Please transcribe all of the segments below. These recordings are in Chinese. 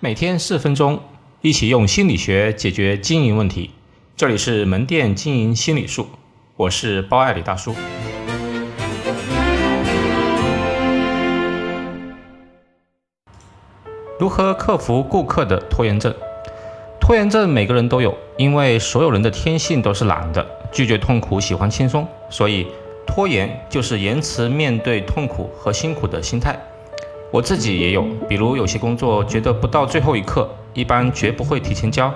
每天四分钟，一起用心理学解决经营问题。这里是门店经营心理术，我是包爱理大叔。如何克服顾客的拖延症？拖延症每个人都有，因为所有人的天性都是懒的，拒绝痛苦，喜欢轻松，所以拖延就是延迟面对痛苦和辛苦的心态。我自己也有，比如有些工作觉得不到最后一刻，一般绝不会提前交；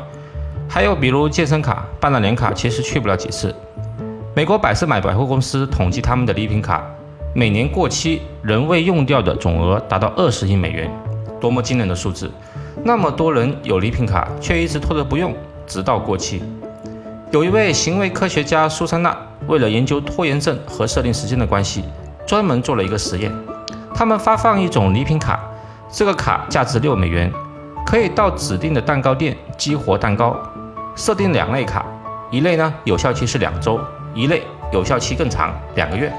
还有比如健身卡办了年卡，其实去不了几次。美国百事买百货公司统计他们的礼品卡，每年过期仍未用掉的总额达到二十亿美元，多么惊人的数字！那么多人有礼品卡，却一直拖着不用，直到过期。有一位行为科学家苏珊娜，为了研究拖延症和设定时间的关系，专门做了一个实验。他们发放一种礼品卡，这个卡价值六美元，可以到指定的蛋糕店激活蛋糕。设定两类卡，一类呢有效期是两周，一类有效期更长，两个月。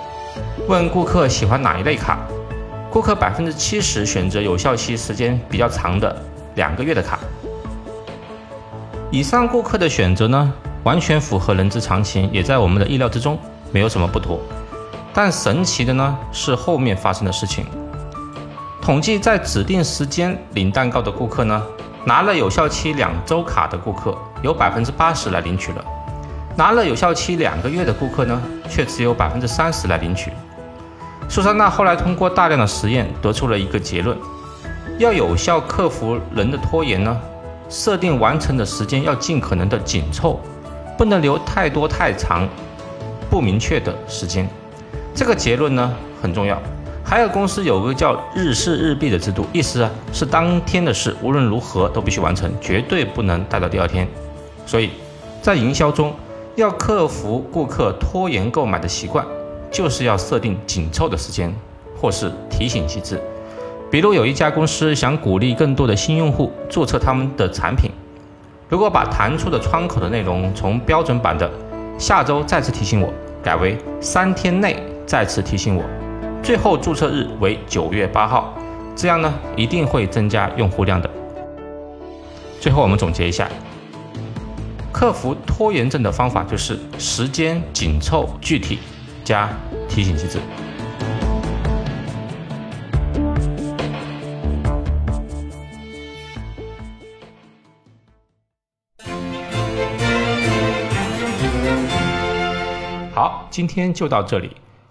问顾客喜欢哪一类卡，顾客百分之七十选择有效期时间比较长的两个月的卡。以上顾客的选择呢，完全符合人之常情，也在我们的意料之中，没有什么不妥。但神奇的呢是后面发生的事情。统计在指定时间领蛋糕的顾客呢，拿了有效期两周卡的顾客有百分之八十来领取了，拿了有效期两个月的顾客呢，却只有百分之三十来领取。苏珊娜后来通过大量的实验得出了一个结论：要有效克服人的拖延呢，设定完成的时间要尽可能的紧凑，不能留太多太长不明确的时间。这个结论呢很重要。还有公司有个叫日事日毕的制度，意思啊是当天的事无论如何都必须完成，绝对不能带到第二天。所以，在营销中要克服顾客拖延购买的习惯，就是要设定紧凑的时间，或是提醒机制。比如有一家公司想鼓励更多的新用户注册他们的产品，如果把弹出的窗口的内容从标准版的“下周再次提醒我”改为“三天内”。再次提醒我，最后注册日为九月八号，这样呢一定会增加用户量的。最后我们总结一下，克服拖延症的方法就是时间紧凑、具体加提醒机制。好，今天就到这里。